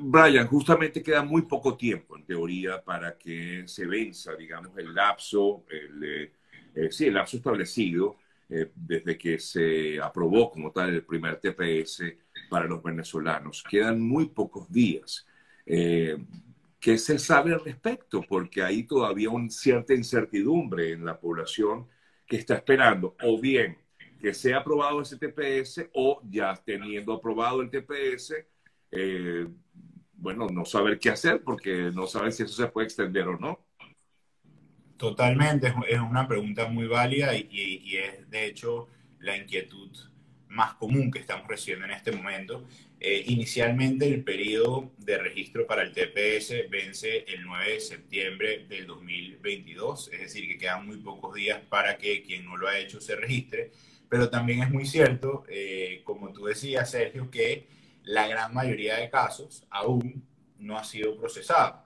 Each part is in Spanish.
Brian, justamente queda muy poco tiempo, en teoría, para que se venza, digamos, el lapso, el, eh, eh, sí, el lapso establecido eh, desde que se aprobó como tal el primer TPS para los venezolanos. Quedan muy pocos días. ¿Qué se sabe al respecto? Porque hay todavía una cierta incertidumbre en la población que está esperando, o bien que sea aprobado ese TPS, o ya teniendo aprobado el TPS, eh, bueno, no saber qué hacer porque no saben si eso se puede extender o no. Totalmente, es una pregunta muy válida y, es de hecho la inquietud más común que estamos recibiendo en este momento. Eh, inicialmente el periodo de registro para el TPS vence el 9 de septiembre del 2022, es decir, que quedan muy pocos días para que quien no lo ha hecho se registre, pero también es muy cierto, eh, como tú decías, Sergio, que la gran mayoría de casos aún no ha sido procesado.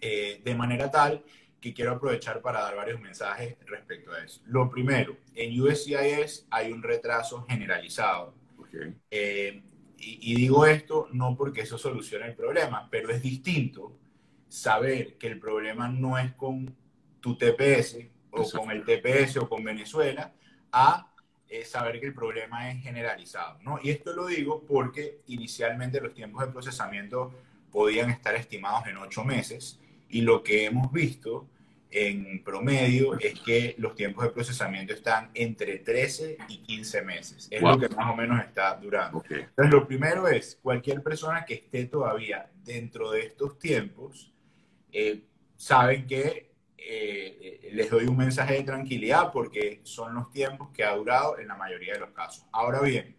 Eh, de manera tal que quiero aprovechar para dar varios mensajes respecto a eso. Lo primero, en USCIS hay un retraso generalizado. Eh, y, digo esto no porque eso solucione el problema, pero es distinto saber que el problema no es con tu TPS o con el TPS o con Venezuela a es saber que el problema es generalizado, ¿no? Y esto lo digo porque inicialmente los tiempos de procesamiento podían estar estimados en ocho meses y lo que hemos visto en promedio es que los tiempos de procesamiento están entre 13 y 15 meses. Es lo que más o menos está durando. Entonces, lo primero es, cualquier persona que esté todavía dentro de estos tiempos, eh, saben que eh, les doy un mensaje de tranquilidad porque son los tiempos que ha durado en la mayoría de los casos. Ahora bien,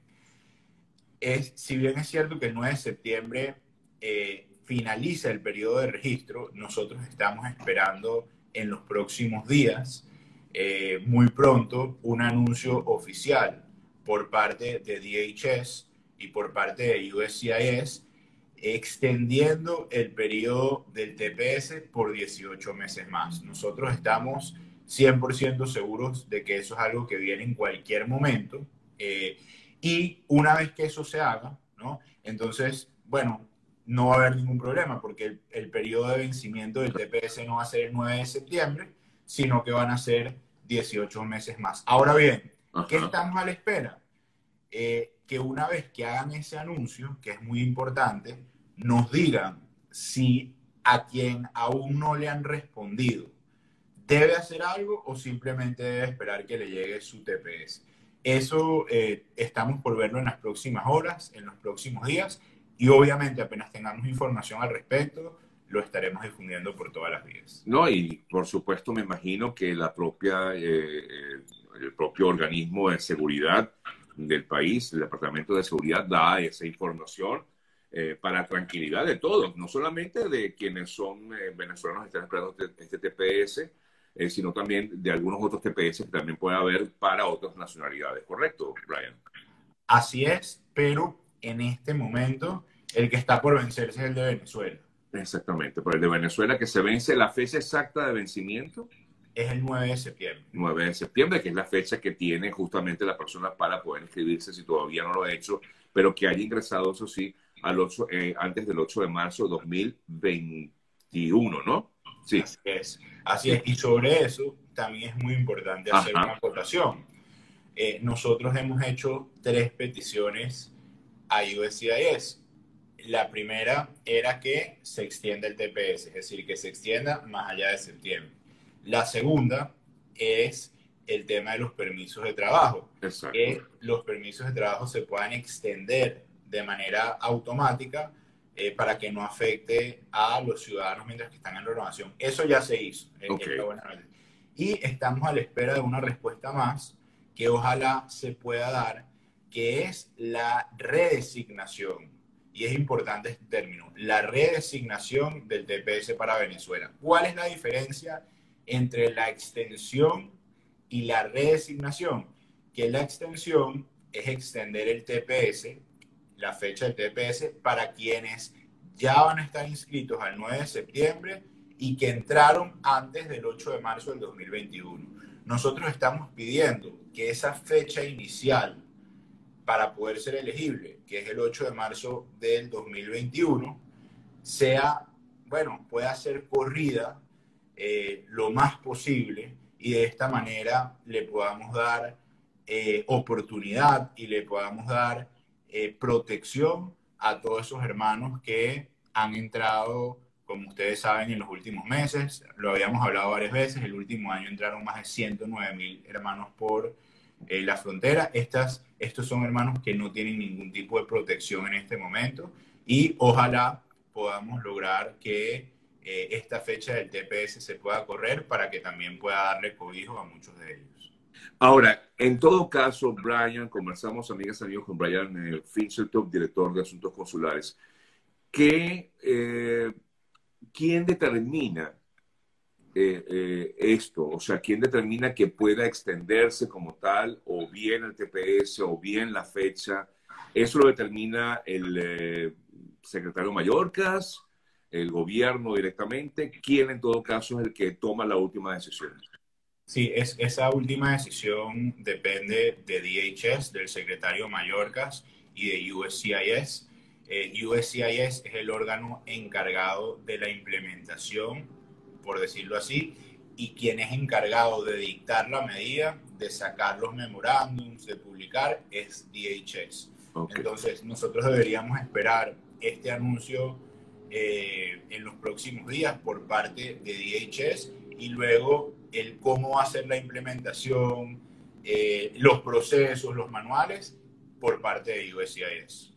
es, si bien es cierto que el 9 de septiembre eh, finaliza el periodo de registro, nosotros estamos esperando en los próximos días, eh, muy pronto, un anuncio oficial por parte de DHS y por parte de USCIS extendiendo el periodo del TPS por 18 meses más. Nosotros estamos 100% seguros de que eso es algo que viene en cualquier momento. Eh, y una vez que eso se haga, ¿no? Entonces, bueno, no va a haber ningún problema porque el, el, periodo de vencimiento del TPS no va a ser el 9 de septiembre, sino que van a ser 18 meses más. Ahora bien, ¿qué estamos a la espera? Eh, que una vez que hagan ese anuncio, que es muy importante, nos digan si a quien aún no le han respondido debe hacer algo o simplemente debe esperar que le llegue su TPS. Eso eh, estamos por verlo en las próximas horas, en los próximos días y obviamente apenas tengamos información al respecto, lo estaremos difundiendo por todas las vías. No, y por supuesto me imagino que la propia, eh, el propio organismo de seguridad del país, el Departamento de Seguridad, da esa información eh, para tranquilidad de todos, no solamente de quienes son eh, venezolanos que están esperando este, este TPS, eh, sino también de algunos otros TPS que también puede haber para otras nacionalidades. ¿Correcto, Brian? Así es, pero en este momento el que está por vencerse es el de Venezuela. Exactamente, por el de Venezuela que se vence la fecha exacta de vencimiento es el 9 de septiembre. 9 de septiembre, que es la fecha que tiene justamente la persona para poder inscribirse si todavía no lo ha hecho, pero que haya ingresado, eso sí, al 8, eh, antes del 8 de marzo de 2021, ¿no? Sí. Así es. Así es. Y sobre eso también es muy importante hacer una acotación. Eh, nosotros hemos hecho tres peticiones a USCIS. La primera era que se extienda el TPS, es decir, que se extienda más allá de septiembre. La segunda es el tema de los permisos de trabajo. Que los permisos de trabajo se puedan extender de manera automática eh, para que no afecte a los ciudadanos mientras que están en renovación. Eso ya se hizo. Eh, y estamos a la espera de una respuesta más que ojalá se pueda dar, que es la redesignación. Y es importante este término, la redesignación del TPS para Venezuela. ¿Cuál es la diferencia? Entre la extensión y la redesignación, que la extensión es extender el TPS, la fecha del TPS, para quienes ya van a estar inscritos al 9 de septiembre y que entraron antes del 8 de marzo del 2021. Nosotros estamos pidiendo que esa fecha inicial para poder ser elegible, que es el 8 de marzo del 2021, sea, bueno, pueda ser corrida eh, lo más posible y de esta manera le podamos dar eh, oportunidad y le podamos dar eh, protección a todos esos hermanos que han entrado, como ustedes saben, en los últimos meses. Lo habíamos hablado varias veces. El último año entraron más de 109 mil hermanos por la frontera. Estas, estos son hermanos que no tienen ningún tipo de protección en este momento y ojalá podamos lograr que eh, esta fecha del TPS se pueda correr para que también pueda darle cobijo a muchos de ellos. Ahora, en todo caso, Brian, conversamos, amigas y amigos, con Brian eh, Finchertop, director de Asuntos Consulares, que eh, ¿quién determina eh, esto? O sea, ¿quién determina que pueda extenderse como tal, o bien el TPS, o bien la fecha? ¿Eso lo determina el secretario Mallorcas? El gobierno directamente, ¿quién en todo caso es el que toma la última decisión? Sí, es, esa última decisión depende de DHS, del secretario Mallorcas y de USCIS. Eh, USCIS es el órgano encargado de la implementación, por decirlo así, y quien es encargado de dictar la medida, de sacar los memorándums, de publicar, es DHS. Entonces, nosotros deberíamos esperar este anuncio eh, en los próximos días por parte de DHS y luego el cómo hacer la implementación, eh, los procesos, los manuales por parte de USCIS.